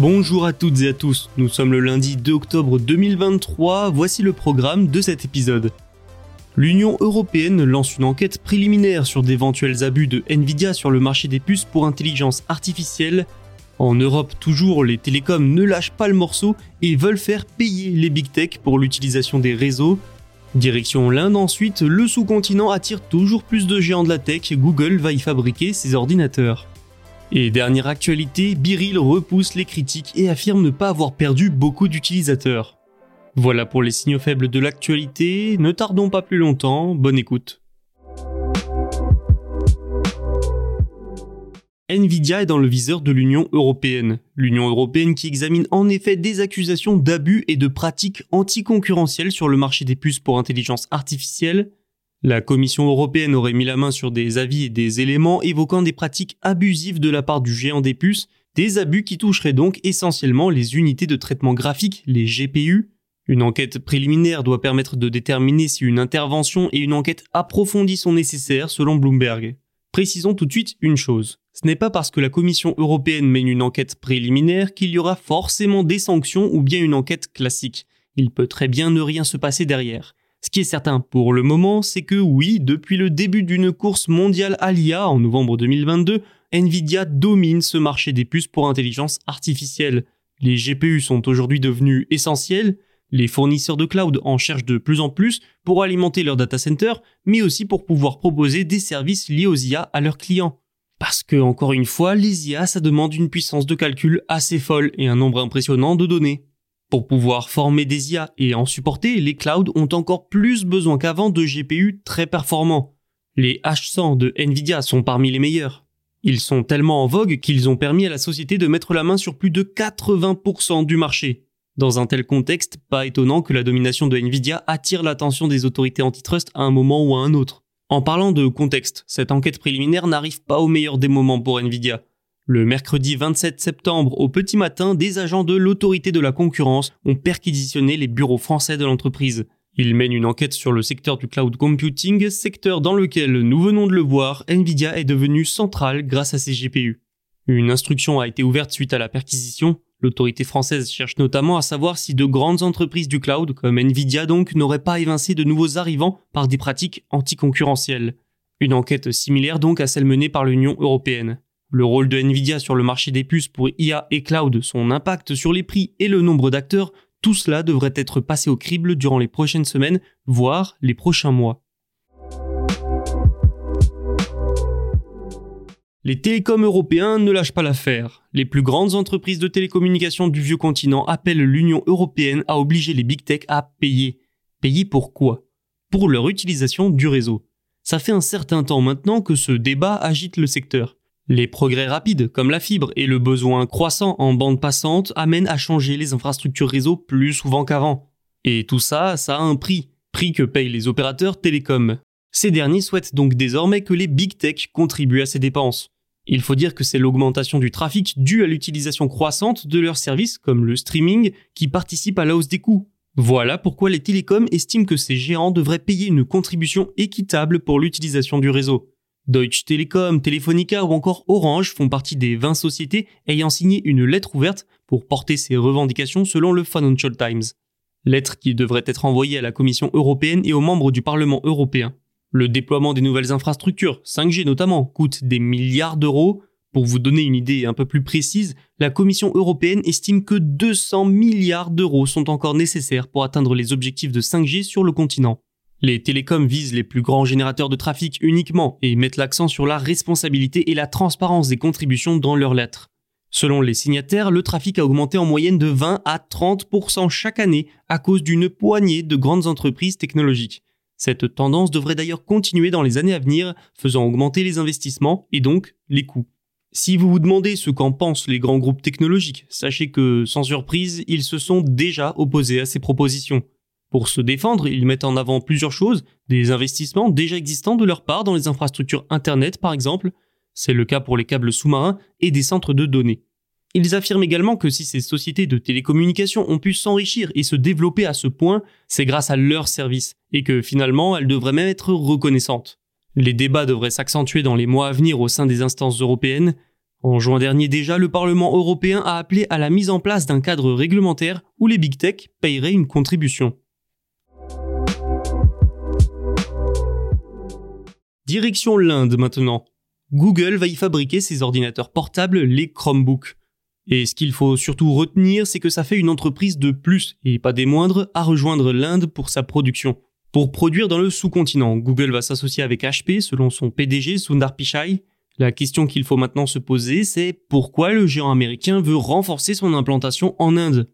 Bonjour à toutes et à tous, nous sommes le lundi 2 octobre 2023, voici le programme de cet épisode. L'Union européenne lance une enquête préliminaire sur d'éventuels abus de Nvidia sur le marché des puces pour intelligence artificielle. En Europe toujours, les télécoms ne lâchent pas le morceau et veulent faire payer les big tech pour l'utilisation des réseaux. Direction l'Inde ensuite, le sous-continent attire toujours plus de géants de la tech, Google va y fabriquer ses ordinateurs. Et dernière actualité, Biril repousse les critiques et affirme ne pas avoir perdu beaucoup d'utilisateurs. Voilà pour les signaux faibles de l'actualité, ne tardons pas plus longtemps, bonne écoute. Nvidia est dans le viseur de l'Union européenne. L'Union européenne qui examine en effet des accusations d'abus et de pratiques anticoncurrentielles sur le marché des puces pour intelligence artificielle, la Commission européenne aurait mis la main sur des avis et des éléments évoquant des pratiques abusives de la part du géant des puces, des abus qui toucheraient donc essentiellement les unités de traitement graphique, les GPU. Une enquête préliminaire doit permettre de déterminer si une intervention et une enquête approfondie sont nécessaires selon Bloomberg. Précisons tout de suite une chose. Ce n'est pas parce que la Commission européenne mène une enquête préliminaire qu'il y aura forcément des sanctions ou bien une enquête classique. Il peut très bien ne rien se passer derrière. Ce qui est certain pour le moment, c'est que oui, depuis le début d'une course mondiale à l'IA en novembre 2022, Nvidia domine ce marché des puces pour intelligence artificielle. Les GPU sont aujourd'hui devenus essentiels, les fournisseurs de cloud en cherchent de plus en plus pour alimenter leurs data centers, mais aussi pour pouvoir proposer des services liés aux IA à leurs clients. Parce que, encore une fois, les IA, ça demande une puissance de calcul assez folle et un nombre impressionnant de données. Pour pouvoir former des IA et en supporter, les clouds ont encore plus besoin qu'avant de GPU très performants. Les H100 de Nvidia sont parmi les meilleurs. Ils sont tellement en vogue qu'ils ont permis à la société de mettre la main sur plus de 80% du marché. Dans un tel contexte, pas étonnant que la domination de Nvidia attire l'attention des autorités antitrust à un moment ou à un autre. En parlant de contexte, cette enquête préliminaire n'arrive pas au meilleur des moments pour Nvidia. Le mercredi 27 septembre, au petit matin, des agents de l'autorité de la concurrence ont perquisitionné les bureaux français de l'entreprise. Ils mènent une enquête sur le secteur du cloud computing, secteur dans lequel, nous venons de le voir, Nvidia est devenu central grâce à ses GPU. Une instruction a été ouverte suite à la perquisition. L'autorité française cherche notamment à savoir si de grandes entreprises du cloud, comme Nvidia donc, n'auraient pas évincé de nouveaux arrivants par des pratiques anticoncurrentielles. Une enquête similaire donc à celle menée par l'Union européenne. Le rôle de Nvidia sur le marché des puces pour IA et cloud, son impact sur les prix et le nombre d'acteurs, tout cela devrait être passé au crible durant les prochaines semaines, voire les prochains mois. Les télécoms européens ne lâchent pas l'affaire. Les plus grandes entreprises de télécommunications du vieux continent appellent l'Union européenne à obliger les big tech à payer. Payer pour quoi? Pour leur utilisation du réseau. Ça fait un certain temps maintenant que ce débat agite le secteur. Les progrès rapides, comme la fibre, et le besoin croissant en bande passante amènent à changer les infrastructures réseau plus souvent qu'avant. Et tout ça, ça a un prix, prix que payent les opérateurs télécoms. Ces derniers souhaitent donc désormais que les big tech contribuent à ces dépenses. Il faut dire que c'est l'augmentation du trafic due à l'utilisation croissante de leurs services, comme le streaming, qui participe à la hausse des coûts. Voilà pourquoi les télécoms estiment que ces géants devraient payer une contribution équitable pour l'utilisation du réseau. Deutsche Telekom, Telefonica ou encore Orange font partie des 20 sociétés ayant signé une lettre ouverte pour porter ces revendications selon le Financial Times. Lettre qui devrait être envoyée à la Commission européenne et aux membres du Parlement européen. Le déploiement des nouvelles infrastructures, 5G notamment, coûte des milliards d'euros. Pour vous donner une idée un peu plus précise, la Commission européenne estime que 200 milliards d'euros sont encore nécessaires pour atteindre les objectifs de 5G sur le continent. Les télécoms visent les plus grands générateurs de trafic uniquement et mettent l'accent sur la responsabilité et la transparence des contributions dans leurs lettres. Selon les signataires, le trafic a augmenté en moyenne de 20 à 30% chaque année à cause d'une poignée de grandes entreprises technologiques. Cette tendance devrait d'ailleurs continuer dans les années à venir, faisant augmenter les investissements et donc les coûts. Si vous vous demandez ce qu'en pensent les grands groupes technologiques, sachez que, sans surprise, ils se sont déjà opposés à ces propositions. Pour se défendre, ils mettent en avant plusieurs choses, des investissements déjà existants de leur part dans les infrastructures Internet par exemple, c'est le cas pour les câbles sous-marins et des centres de données. Ils affirment également que si ces sociétés de télécommunications ont pu s'enrichir et se développer à ce point, c'est grâce à leurs services, et que finalement elles devraient même être reconnaissantes. Les débats devraient s'accentuer dans les mois à venir au sein des instances européennes. En juin dernier déjà, le Parlement européen a appelé à la mise en place d'un cadre réglementaire où les big tech paieraient une contribution. Direction l'Inde maintenant. Google va y fabriquer ses ordinateurs portables, les Chromebooks. Et ce qu'il faut surtout retenir, c'est que ça fait une entreprise de plus, et pas des moindres, à rejoindre l'Inde pour sa production. Pour produire dans le sous-continent, Google va s'associer avec HP selon son PDG Sundar Pichai. La question qu'il faut maintenant se poser, c'est pourquoi le géant américain veut renforcer son implantation en Inde?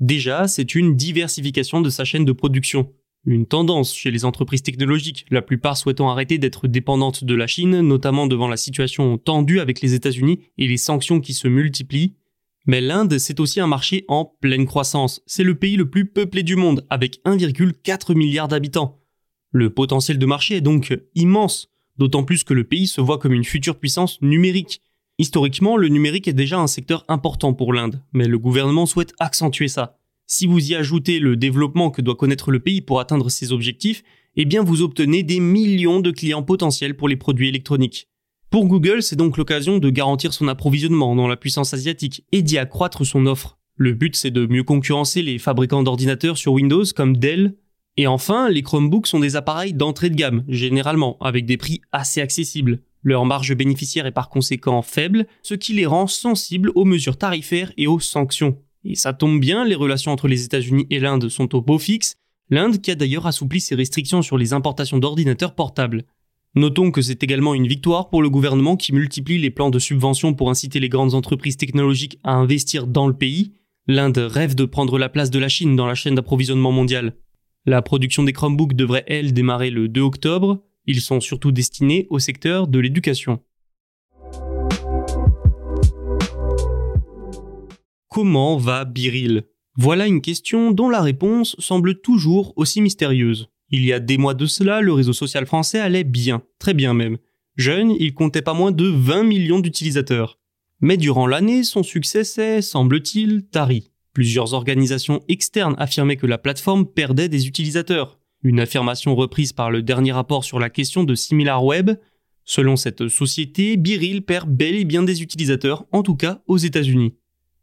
Déjà, c'est une diversification de sa chaîne de production. Une tendance chez les entreprises technologiques, la plupart souhaitant arrêter d'être dépendantes de la Chine, notamment devant la situation tendue avec les États-Unis et les sanctions qui se multiplient. Mais l'Inde, c'est aussi un marché en pleine croissance. C'est le pays le plus peuplé du monde, avec 1,4 milliard d'habitants. Le potentiel de marché est donc immense, d'autant plus que le pays se voit comme une future puissance numérique. Historiquement, le numérique est déjà un secteur important pour l'Inde, mais le gouvernement souhaite accentuer ça. Si vous y ajoutez le développement que doit connaître le pays pour atteindre ses objectifs, eh bien vous obtenez des millions de clients potentiels pour les produits électroniques. Pour Google, c'est donc l'occasion de garantir son approvisionnement dans la puissance asiatique et d'y accroître son offre. Le but, c'est de mieux concurrencer les fabricants d'ordinateurs sur Windows comme Dell. Et enfin, les Chromebooks sont des appareils d'entrée de gamme, généralement, avec des prix assez accessibles. Leur marge bénéficiaire est par conséquent faible, ce qui les rend sensibles aux mesures tarifaires et aux sanctions. Et ça tombe bien, les relations entre les États-Unis et l'Inde sont au beau fixe, l'Inde qui a d'ailleurs assoupli ses restrictions sur les importations d'ordinateurs portables. Notons que c'est également une victoire pour le gouvernement qui multiplie les plans de subvention pour inciter les grandes entreprises technologiques à investir dans le pays. L'Inde rêve de prendre la place de la Chine dans la chaîne d'approvisionnement mondiale. La production des Chromebooks devrait, elle, démarrer le 2 octobre. Ils sont surtout destinés au secteur de l'éducation. Comment va Biril? Voilà une question dont la réponse semble toujours aussi mystérieuse. Il y a des mois de cela, le réseau social français allait bien, très bien même. Jeune, il comptait pas moins de 20 millions d'utilisateurs. Mais durant l'année, son succès s'est, semble-t-il, tari. Plusieurs organisations externes affirmaient que la plateforme perdait des utilisateurs. Une affirmation reprise par le dernier rapport sur la question de SimilarWeb. Selon cette société, Biril perd bel et bien des utilisateurs, en tout cas aux États-Unis.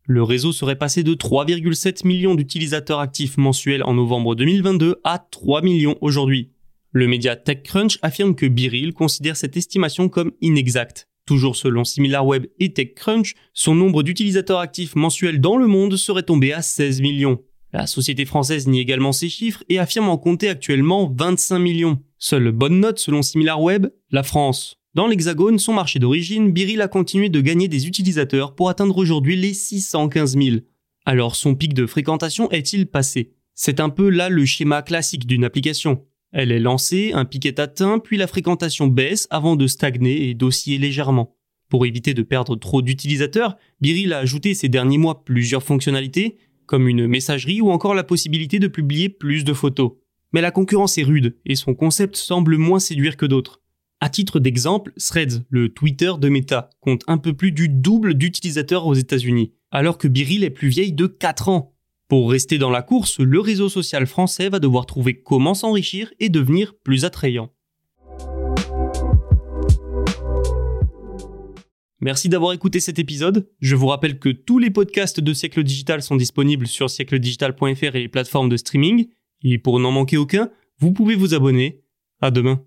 Le réseau serait passé de 3,7 millions d'utilisateurs actifs mensuels en novembre 2022 à 3 millions aujourd'hui. Le média TechCrunch affirme que Biril considère cette estimation comme inexacte. Toujours selon SimilarWeb et TechCrunch, son nombre d'utilisateurs actifs mensuels dans le monde serait tombé à 16 millions. La société française nie également ces chiffres et affirme en compter actuellement 25 millions. Seule bonne note selon SimilarWeb, la France. Dans l'Hexagone, son marché d'origine, Biril a continué de gagner des utilisateurs pour atteindre aujourd'hui les 615 000. Alors son pic de fréquentation est-il passé? C'est un peu là le schéma classique d'une application. Elle est lancée, un pic est atteint, puis la fréquentation baisse avant de stagner et d'osciller légèrement. Pour éviter de perdre trop d'utilisateurs, Biril a ajouté ces derniers mois plusieurs fonctionnalités, comme une messagerie ou encore la possibilité de publier plus de photos. Mais la concurrence est rude et son concept semble moins séduire que d'autres. À titre d'exemple, Threads, le Twitter de Meta, compte un peu plus du double d'utilisateurs aux États-Unis, alors que Biril est plus vieille de 4 ans. Pour rester dans la course, le réseau social français va devoir trouver comment s'enrichir et devenir plus attrayant. Merci d'avoir écouté cet épisode. Je vous rappelle que tous les podcasts de Siècle Digital sont disponibles sur siècledigital.fr et les plateformes de streaming. Et pour n'en manquer aucun, vous pouvez vous abonner. À demain.